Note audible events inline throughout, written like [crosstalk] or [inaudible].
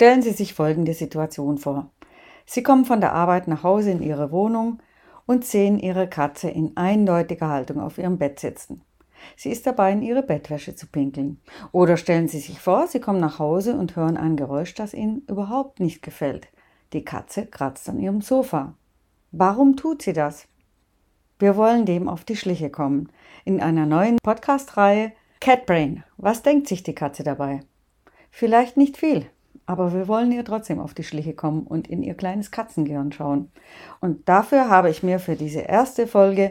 Stellen Sie sich folgende Situation vor. Sie kommen von der Arbeit nach Hause in Ihre Wohnung und sehen Ihre Katze in eindeutiger Haltung auf ihrem Bett sitzen. Sie ist dabei, in ihre Bettwäsche zu pinkeln. Oder stellen Sie sich vor, Sie kommen nach Hause und hören ein Geräusch, das Ihnen überhaupt nicht gefällt. Die Katze kratzt an Ihrem Sofa. Warum tut sie das? Wir wollen dem auf die Schliche kommen. In einer neuen Podcast-Reihe Catbrain. Was denkt sich die Katze dabei? Vielleicht nicht viel, aber wir wollen ihr trotzdem auf die Schliche kommen und in ihr kleines Katzengehirn schauen. Und dafür habe ich mir für diese erste Folge,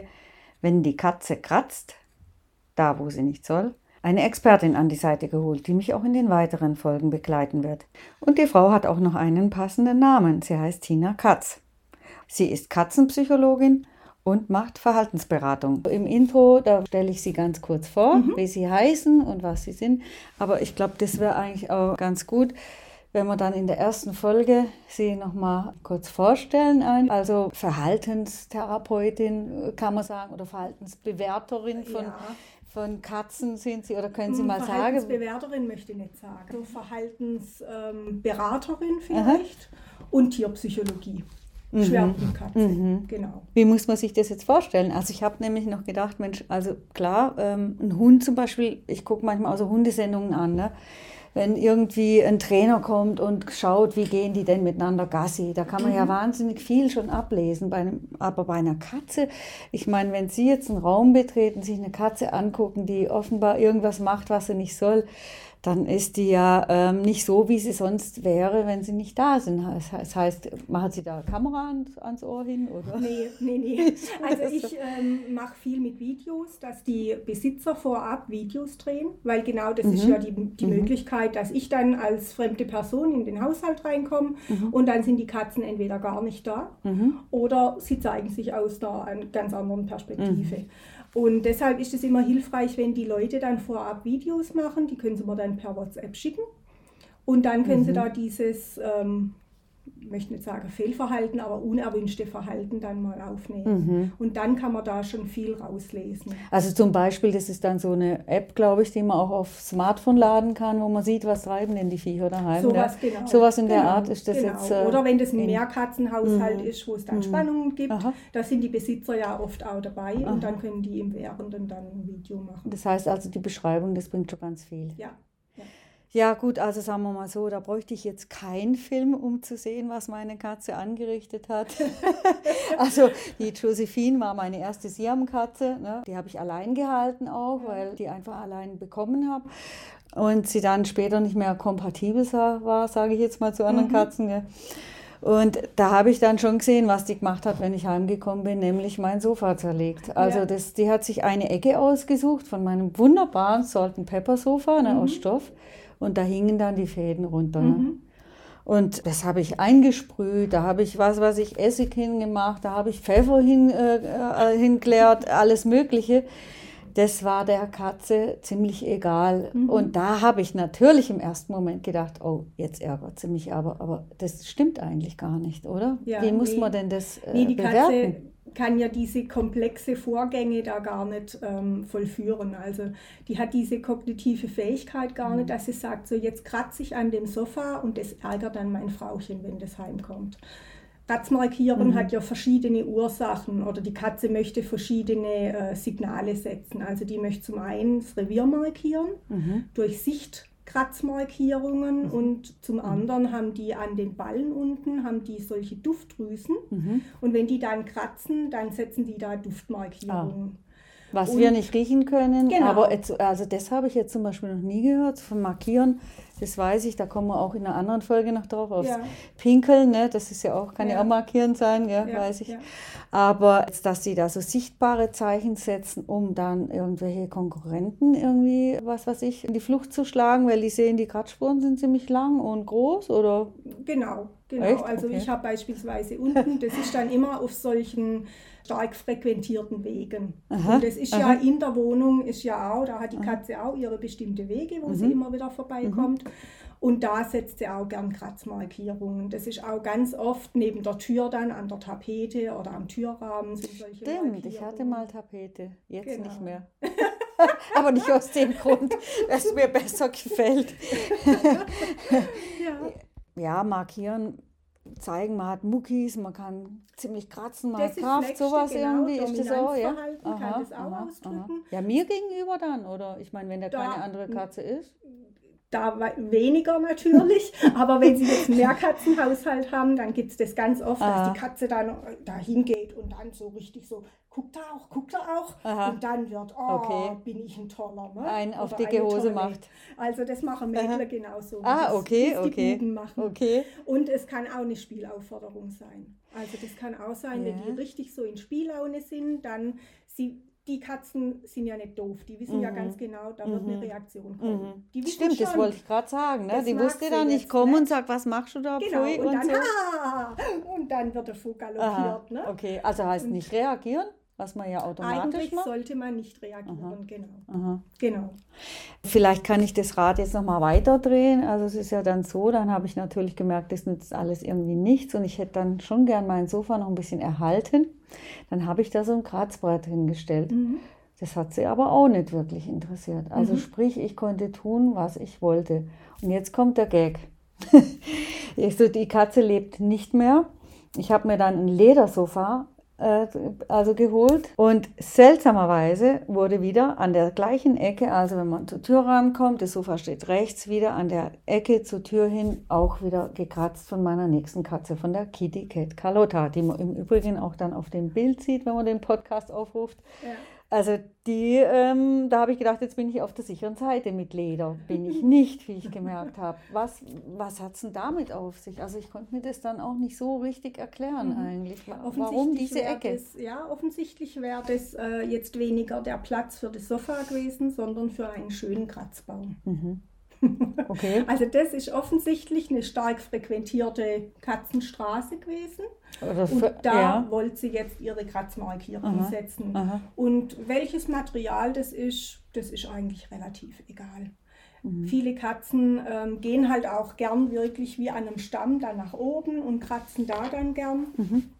wenn die Katze kratzt, da wo sie nicht soll, eine Expertin an die Seite geholt, die mich auch in den weiteren Folgen begleiten wird. Und die Frau hat auch noch einen passenden Namen. Sie heißt Tina Katz. Sie ist Katzenpsychologin und macht Verhaltensberatung. Im Intro, da stelle ich sie ganz kurz vor, mhm. wie sie heißen und was sie sind. Aber ich glaube, das wäre eigentlich auch ganz gut, wenn wir dann in der ersten Folge sie nochmal kurz vorstellen. Also Verhaltenstherapeutin kann man sagen oder Verhaltensbewerterin von, ja. von Katzen sind Sie oder können Sie hm, mal sagen? Verhaltensbewerterin möchte ich nicht sagen. So Verhaltensberaterin ähm, vielleicht Aha. und Tierpsychologie. Mhm. Schwerpunktkatze, mhm. genau. Wie muss man sich das jetzt vorstellen? Also ich habe nämlich noch gedacht, Mensch, also klar, ähm, ein Hund zum Beispiel, ich gucke manchmal auch so Hundesendungen an, ne? Wenn irgendwie ein Trainer kommt und schaut, wie gehen die denn miteinander Gassi, da kann man mhm. ja wahnsinnig viel schon ablesen. Bei einem, aber bei einer Katze, ich meine, wenn Sie jetzt einen Raum betreten, sich eine Katze angucken, die offenbar irgendwas macht, was sie nicht soll, dann ist die ja ähm, nicht so, wie sie sonst wäre, wenn sie nicht da sind. Das heißt, machen Sie da Kamera ans, ans Ohr hin? Oder? Nee, nee, nee. [laughs] Also ich ähm, mache viel mit Videos, dass die Besitzer vorab Videos drehen, weil genau das mhm. ist ja die, die mhm. Möglichkeit, dass ich dann als fremde Person in den Haushalt reinkomme mhm. und dann sind die Katzen entweder gar nicht da mhm. oder sie zeigen sich aus einer ganz anderen Perspektive. Und deshalb ist es immer hilfreich, wenn die Leute dann vorab Videos machen, die können sie mir dann per WhatsApp schicken. Und dann können mhm. sie da dieses ähm, möchte nicht sagen Fehlverhalten, aber unerwünschte Verhalten dann mal aufnehmen. Mhm. Und dann kann man da schon viel rauslesen. Also zum Beispiel, das ist dann so eine App, glaube ich, die man auch auf Smartphone laden kann, wo man sieht, was treiben denn die Viecher daheim. Sowas, ja? genau. Sowas in genau, der Art ist das genau. jetzt. Äh, Oder wenn das ein Mehrkatzenhaushalt mhm. ist, wo es dann mhm. Spannungen gibt, Aha. da sind die Besitzer ja oft auch dabei Aha. und dann können die im Währenden dann ein Video machen. Das heißt also, die Beschreibung, das bringt schon ganz viel. Ja. Ja gut, also sagen wir mal so, da bräuchte ich jetzt keinen Film, um zu sehen, was meine Katze angerichtet hat. [laughs] also die Josephine war meine erste Siamkatze, ne? die habe ich allein gehalten auch, weil die einfach allein bekommen habe. Und sie dann später nicht mehr kompatibel war, sage ich jetzt mal zu anderen mhm. Katzen. Ja. Und da habe ich dann schon gesehen, was die gemacht hat, wenn ich heimgekommen bin, nämlich mein Sofa zerlegt. Also ja. das, die hat sich eine Ecke ausgesucht von meinem wunderbaren Salt Pepper Sofa ne, mhm. aus Stoff und da hingen dann die Fäden runter. Ne? Mhm. Und das habe ich eingesprüht, da habe ich was, was ich Essig hingemacht, da habe ich Pfeffer hin, äh, äh, hinklärt, alles Mögliche. Das war der Katze ziemlich egal. Mhm. Und da habe ich natürlich im ersten Moment gedacht, oh, jetzt ärgert sie mich aber. Aber das stimmt eigentlich gar nicht, oder? Ja, Wie muss nee. man denn das äh, nee, die bewerten? Katze kann ja diese komplexe Vorgänge da gar nicht ähm, vollführen. Also die hat diese kognitive Fähigkeit gar nicht, mhm. dass sie sagt, so jetzt kratze ich an dem Sofa und das ärgert dann mein Frauchen, wenn das heimkommt. Kratzmarkieren mhm. hat ja verschiedene Ursachen oder die Katze möchte verschiedene äh, Signale setzen. Also die möchte zum einen das Revier markieren mhm. durch Sicht Kratzmarkierungen mhm. und zum mhm. anderen haben die an den Ballen unten haben die solche Duftdrüsen mhm. und wenn die dann kratzen, dann setzen die da Duftmarkierungen. Ah. Was und, wir nicht riechen können, genau. aber also das habe ich jetzt zum Beispiel noch nie gehört, von Markieren. Das weiß ich, da kommen wir auch in einer anderen Folge noch drauf, aufs ja. Pinkeln, ne? das ist ja auch, kann ja, ja auch markieren sein, ja, ja weiß ich. Aber dass sie da so sichtbare Zeichen setzen, um dann irgendwelche Konkurrenten irgendwie, was weiß ich, in die Flucht zu schlagen, weil die sehen, die Kratzspuren sind ziemlich lang und groß, oder? Genau, genau. Echt? Also okay. ich habe beispielsweise unten, das ist dann immer auf solchen stark frequentierten Wegen. Aha, und das ist aha. ja in der Wohnung, ist ja auch, da hat die Katze auch ihre bestimmte Wege, wo mhm. sie immer wieder vorbeikommt. Mhm. Und da setzt sie auch gern Kratzmarkierungen. Das ist auch ganz oft neben der Tür dann an der Tapete oder am Türrahmen sind solche Stimmt, ich hatte mal Tapete, jetzt genau. nicht mehr. [laughs] Aber nicht aus dem Grund, dass es mir besser gefällt. [laughs] ja. ja, markieren, zeigen, man hat Muckis, man kann ziemlich kratzen, man Das hat Kraft, sowas genau, irgendwie. Ist das so, ja? Dominanzverhalten kann das auch ausdrücken. Ja, mir gegenüber dann, oder? Ich meine, wenn der Da- keine andere Katze ist. Da we- weniger natürlich, [laughs] aber wenn Sie jetzt einen Mehrkatzenhaushalt haben, dann gibt es das ganz oft, Aha. dass die Katze dann da hingeht und dann so richtig so, guckt er auch, guckt er auch Aha. und dann wird, oh, Okay. bin ich ein toller. Ne? Ein auf Oder dicke Hose tolle. macht. Also das machen Mädler genauso. Ah, das- okay, die okay. Buben machen. Okay. Und es kann auch eine Spielaufforderung sein. Also das kann auch sein, wenn Ja. die richtig so in Spiellaune sind, dann sie die Katzen sind ja nicht doof, die wissen ja Mhm. ganz genau, da wird Mhm. eine Reaktion kommen. Mhm. Stimmt, das schon. wollte ich gerade sagen. Ne? Das Die wusste dann nicht kommen ne? und sagt, was machst du da, Genau, und, und dann, so. ah, [laughs] und dann wird er voll galoppiert. Aha, Ne? Okay, also heißt nicht reagieren, was man ja automatisch Eigentlich macht. sollte man nicht reagieren, genau. Aha. genau. Vielleicht kann ich das Rad jetzt nochmal weiterdrehen. Also es ist ja dann so, dann habe ich natürlich gemerkt, das nützt alles irgendwie nichts und ich hätte dann schon gern mein Sofa noch ein bisschen erhalten. Dann habe ich da so ein Kratzbrett hingestellt. Mhm. Das hat sie aber auch nicht wirklich interessiert. Also sprich, ich konnte tun, was ich wollte. Und jetzt kommt der Gag. [laughs] Ich so, die Katze lebt nicht mehr. Ich habe mir dann ein Ledersofa äh, also geholt und seltsamerweise wurde wieder an der gleichen Ecke, also wenn man zur Tür rankommt, das Sofa steht rechts, wieder an der Ecke zur Tür hin auch wieder gekratzt von meiner nächsten Katze, von der Kitty Cat Carlotta, die man im Übrigen auch dann auf dem Bild sieht, wenn man den Podcast aufruft. Ja. Also die, ähm, da habe ich gedacht, jetzt bin ich auf der sicheren Seite mit Leder. Bin ich nicht, wie ich gemerkt habe. Was, was hat es denn damit auf sich? Also ich konnte mir das dann auch nicht so richtig erklären eigentlich. Wa- Warum diese Ecke? Das, ja, offensichtlich wäre das äh, jetzt weniger der Platz für das Sofa gewesen, sondern für einen schönen Kratzbaum. Okay. [laughs] Also das ist offensichtlich eine stark frequentierte Katzenstraße gewesen. Oder Und da ja. wollte sie jetzt ihre Kratzmarkierung Aha, setzen. aha. Und welches Material das ist, das ist eigentlich relativ egal. Mhm. Viele Katzen ähm, gehen halt auch gern wirklich wie an einem Stamm dann nach oben und kratzen da dann gern. Mhm.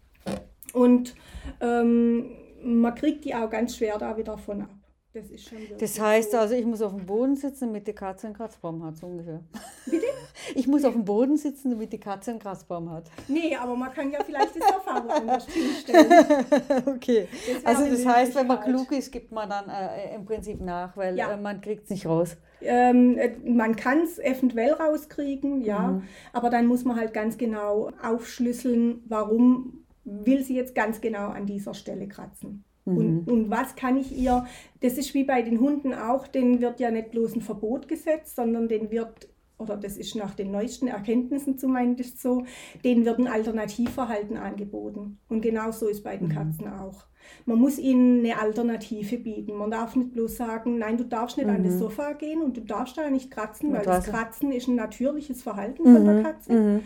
Und ähm, man kriegt die auch ganz schwer da wieder von ab. Das ist schon wirklich Das heißt so. also, ich muss auf dem Boden sitzen, damit die Katze einen Kratzbaum hat, so ungefähr. Bitte? [laughs] Ich muss auf dem Boden sitzen, damit die Katze einen Kratzbaum hat. Nee, aber man kann ja vielleicht das Sofa woanders hinstellen. [laughs] Okay. Das Also das heißt, wenn man klug ist, gibt man dann äh, im Prinzip nach, weil Ja. äh, man kriegt es nicht raus. Ähm, äh, man kann es eventuell rauskriegen, ja, Mhm. aber dann muss man halt ganz genau aufschlüsseln, warum will sie jetzt ganz genau an dieser Stelle kratzen. Mhm. Und, und was kann ich ihr, das ist wie bei den Hunden auch, denen wird ja nicht bloß ein Verbot gesetzt, sondern denen wird, oder das ist nach den neuesten Erkenntnissen zumindest so, denen wird ein Alternativverhalten angeboten. Und genau so ist bei Mhm. den Katzen auch. Man muss ihnen eine Alternative bieten. Man darf nicht bloß sagen, nein, du darfst nicht an das Sofa gehen und du darfst da nicht kratzen, weil das? Kratzen ist ein natürliches Verhalten von der Katze.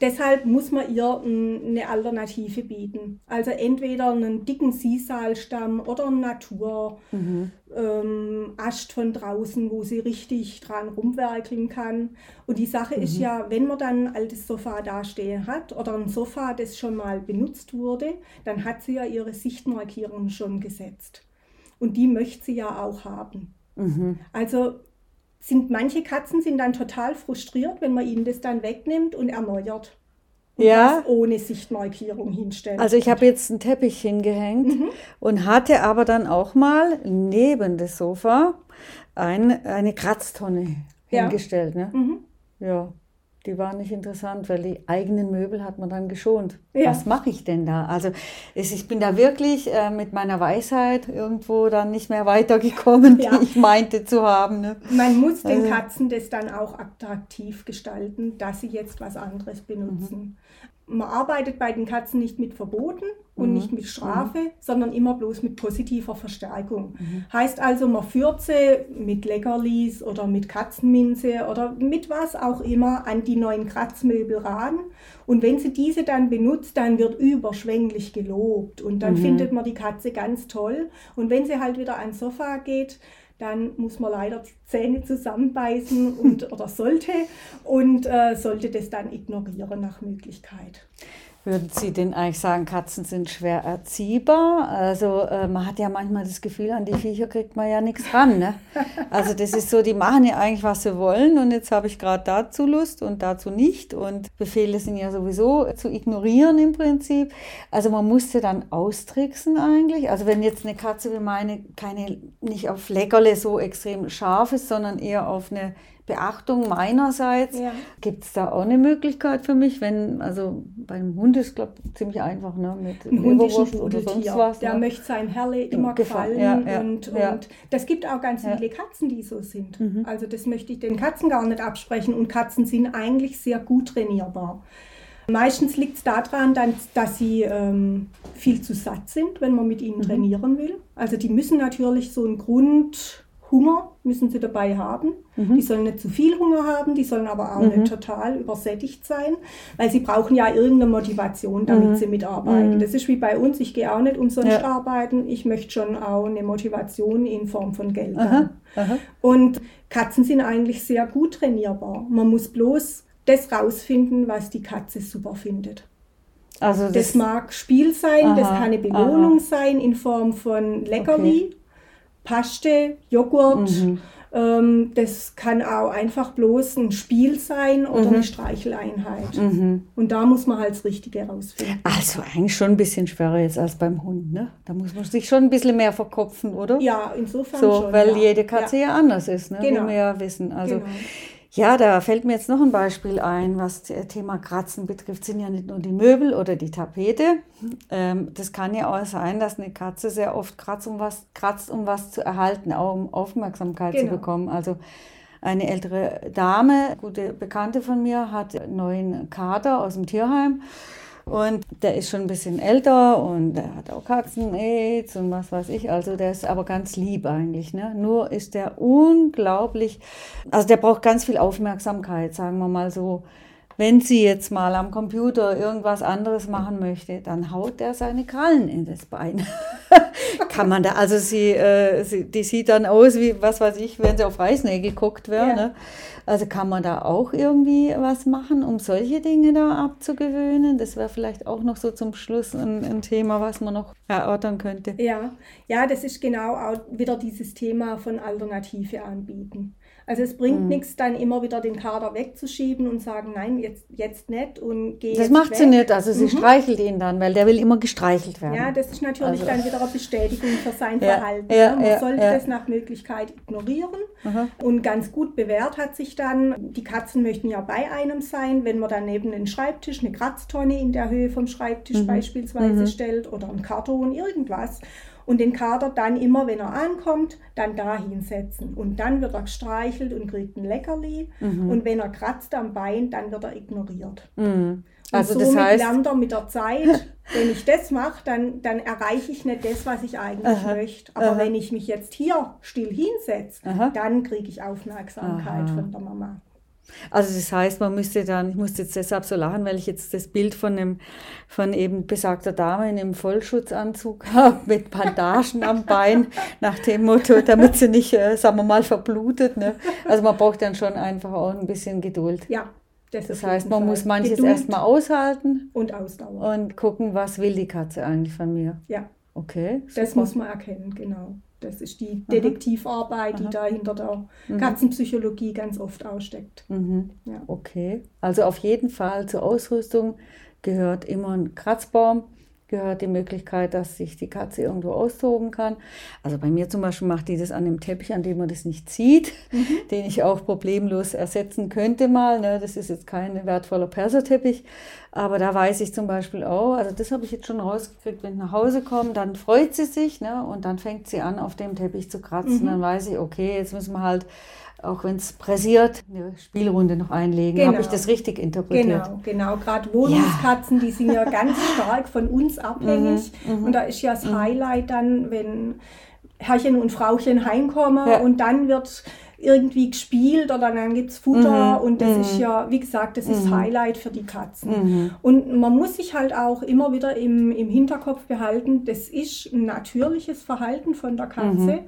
Deshalb muss man ihr eine Alternative bieten. Also entweder einen dicken Sisalstamm oder einen Natur Mhm. ähm, Ast von draußen, wo sie richtig dran rumwerkeln kann. Und die Sache ist Mhm. ja, wenn man dann ein altes Sofa dastehen hat oder ein Sofa, das schon mal benutzt wurde, dann hat sie ja ihre Sichtmarkierungen schon gesetzt. Und die möchte sie ja auch haben. Mhm. Also sind manche Katzen sind dann total frustriert, wenn man ihnen das dann wegnimmt und erneuert. Und Ja. das ohne Sichtmarkierung hinstellt. Also ich habe jetzt einen Teppich hingehängt Mhm. und hatte aber dann auch mal neben das Sofa ein, eine Kratztonne Ja. hingestellt. Ne? Mhm. Ja, die war nicht interessant, weil die eigenen Möbel hat man dann geschont. Ja. Was mache ich denn da? Also ich bin da wirklich äh, mit meiner Weisheit irgendwo dann nicht mehr weitergekommen, Ja. die ich meinte zu haben. Ne? Man muss den Also- Katzen das dann auch attraktiv gestalten, dass sie jetzt was anderes benutzen. Man arbeitet bei den Katzen nicht mit Verboten und nicht mit Strafe, sondern immer bloß mit positiver Verstärkung. Heißt also, man führt sie mit Leckerlis oder mit Katzenminze oder mit was auch immer an die neuen Kratzmöbel ran. Und wenn sie diese dann benutzt, dann wird überschwänglich gelobt und dann findet man die Katze ganz toll. Und wenn sie halt wieder ans Sofa geht, dann muss man leider die Zähne zusammenbeißen und, oder sollte und äh, sollte das dann ignorieren nach Möglichkeit. Würden Sie denn eigentlich sagen, Katzen sind schwer erziehbar? Also äh, man hat ja manchmal das Gefühl, an die Viecher kriegt man ja nichts ran. Ne? Also das ist so, die machen ja eigentlich, was sie wollen und jetzt habe ich gerade dazu Lust und dazu nicht und Befehle sind ja sowieso zu ignorieren im Prinzip. Also man musste dann austricksen eigentlich. Also wenn jetzt eine Katze wie meine keine, nicht auf Leckerle so extrem scharf ist, sondern eher auf eine Beachtung meinerseits. Ja. Gibt es da auch eine Möglichkeit für mich, wenn, also beim Hund ist, glaube ich, ziemlich einfach, ne? Mit Leberwurst oder sonst was. Der ne? möchte sein Herrle immer gefallen. Ja, ja, und, und das gibt auch ganz viele Katzen, die so sind. Mhm. Also das möchte ich den Katzen gar nicht absprechen. Und Katzen sind eigentlich sehr gut trainierbar. Meistens liegt es daran, dass sie ähm, viel zu satt sind, wenn man mit ihnen mhm. trainieren will. Also die müssen natürlich so einen Grund Hunger müssen sie dabei haben. Mhm. Die sollen nicht zu viel Hunger haben, die sollen aber auch mhm. nicht total übersättigt sein, weil sie brauchen ja irgendeine Motivation, damit mhm. sie mitarbeiten. Mhm. Das ist wie bei uns, ich gehe auch nicht umsonst ja. arbeiten, ich möchte schon auch eine Motivation in Form von Geld haben. Und Katzen sind eigentlich sehr gut trainierbar. Man muss bloß das rausfinden, was die Katze super findet. Also das, das mag Spiel sein, aha, das kann eine Belohnung aha. sein in Form von Leckerli. Okay. Paste, Joghurt. Mhm. Ähm, das kann auch einfach bloß ein Spiel sein oder mhm. eine Streicheleinheit. Mhm. Und da muss man halt das Richtige rausfinden. Also eigentlich schon ein bisschen schwerer jetzt als beim Hund, ne? Da muss man sich schon ein bisschen mehr verkopfen, oder? Ja, insofern so, schon. Weil ja. jede Katze ja. ja. anders ist, ne? Genau. Wie wir ja wissen. Also genau. Ja, da fällt mir jetzt noch ein Beispiel ein, was das Thema Kratzen betrifft. Sind ja nicht nur die Möbel oder die Tapete. Ähm, das kann ja auch sein, dass eine Katze sehr oft kratzt, um was, kratzt, um was zu erhalten, auch um Aufmerksamkeit genau. zu bekommen. Also eine ältere Dame, gute Bekannte von mir, hat einen neuen Kater aus dem Tierheim und der ist schon ein bisschen älter und der hat auch Katzen-Aids und was weiß ich. Also der ist aber ganz lieb eigentlich. Ne? Nur ist der unglaublich, also der braucht ganz viel Aufmerksamkeit, sagen wir mal so. Wenn sie jetzt mal am Computer irgendwas anderes machen möchte, dann haut der seine Krallen in das Bein. [laughs] Kann man da, also sie, äh, sie, die sieht dann aus wie, was weiß ich, wenn sie auf Reißnägel geguckt wäre. Ja. Ne? Also kann man da auch irgendwie was machen, um solche Dinge da abzugewöhnen? Das wäre vielleicht auch noch so zum Schluss ein, ein, Thema, was man noch erörtern könnte. Ja, ja, das ist genau auch wieder dieses Thema von Alternative anbieten. Also es bringt mhm. nichts, dann immer wieder den Kader wegzuschieben und sagen, nein, jetzt, jetzt nicht und geh Das macht weg. sie nicht, also sie mhm. streichelt ihn dann, weil der will immer gestreichelt werden. Ja, das ist natürlich also. dann wieder eine Bestätigung für sein ja, Verhalten. Ja, Man ja, sollte das nach Möglichkeit ignorieren. Aha. Und ganz gut bewährt hat sich dann, die Katzen möchten ja bei einem sein, wenn man dann neben den Schreibtisch eine Kratztonne in der Höhe vom Schreibtisch mhm. beispielsweise mhm. stellt oder ein Karton, irgendwas und den Kater dann immer, wenn er ankommt, dann da hinsetzen. Und dann wird er gestreichelt und kriegt ein Leckerli. Mhm. Und wenn er kratzt am Bein, dann wird er ignoriert. Mhm. Also und somit das heißt, lernt er mit der Zeit, [laughs] wenn ich das mache, dann, dann erreiche ich nicht das, was ich eigentlich aha, möchte. Aber aha. wenn ich mich jetzt hier still hinsetze, dann kriege ich Aufmerksamkeit von der Mama. Also das heißt, man müsste dann, ich musste jetzt deshalb so lachen, weil ich jetzt das Bild von einem, von eben besagter Dame in einem Vollschutzanzug [laughs] habe, mit Bandagen am Bein, nach dem Motto, damit sie nicht, äh, sagen wir mal, verblutet. Ne? Also man braucht dann schon einfach auch ein bisschen Geduld. Ja. Das, das heißt, man Fall. muss manches erstmal aushalten. Und Ausdauer. Und gucken, was will die Katze eigentlich von mir. Ja. Okay. Super. Das muss man erkennen, genau. Das ist die Detektivarbeit, Aha. die da hinter der mhm. Katzenpsychologie ganz oft aussteckt. Mhm. Ja. Okay, also auf jeden Fall zur Ausrüstung gehört immer ein Kratzbaum, gehört die Möglichkeit, dass sich die Katze irgendwo austoben kann. Also bei mir zum Beispiel macht die das an dem Teppich, an dem man das nicht sieht, mhm. den ich auch problemlos ersetzen könnte mal. Ne? Das ist jetzt kein wertvoller Perserteppich, aber da weiß ich zum Beispiel auch, also das habe ich jetzt schon rausgekriegt, wenn ich nach Hause komme, dann freut sie sich ne? und dann fängt sie an, auf dem Teppich zu kratzen. Mhm. Dann weiß ich, okay, jetzt müssen wir halt auch wenn es pressiert, eine Spielrunde noch einlegen. Genau. Habe ich das richtig interpretiert? Genau, genau. Gerade Wohnungskatzen, ja. die sind ja ganz [laughs] stark von uns abhängig. Mhm, mhm, und da ist ja das mhm. Highlight dann, wenn Herrchen und Frauchen heimkommen ja. und dann wird irgendwie gespielt oder dann gibt es Futter mhm, und das mhm. ist ja, wie gesagt, das ist mhm. Highlight für die Katzen. Mhm. Und man muss sich halt auch immer wieder im, im Hinterkopf behalten, das ist ein natürliches Verhalten von der Katze. Mhm.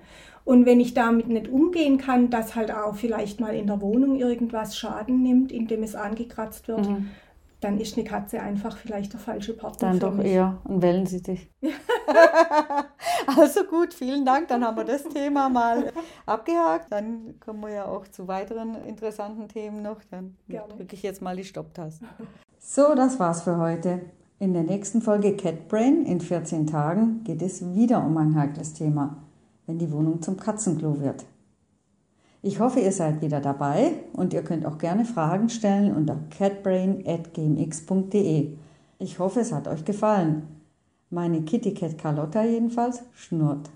Und wenn ich damit nicht umgehen kann, dass halt auch vielleicht mal in der Wohnung irgendwas Schaden nimmt, indem es angekratzt wird, mhm. Dann ist eine Katze einfach vielleicht der falsche Partner. Dann doch mich. eher und wählen Sie dich. [laughs] also gut, vielen Dank. Dann haben wir das Thema mal abgehakt. Dann kommen wir ja auch zu weiteren interessanten Themen noch. Dann drücke ich jetzt mal die Stopptaste. [laughs] So, das war's für heute. In der nächsten Folge Cat Brain in 14 Tagen geht es wieder um ein heikles Thema, wenn die Wohnung zum Katzenklo wird. Ich hoffe, ihr seid wieder dabei und ihr könnt auch gerne Fragen stellen unter catbrain.gmx.de. Ich hoffe, es hat euch gefallen. Meine Kitty Cat Carlotta jedenfalls schnurrt.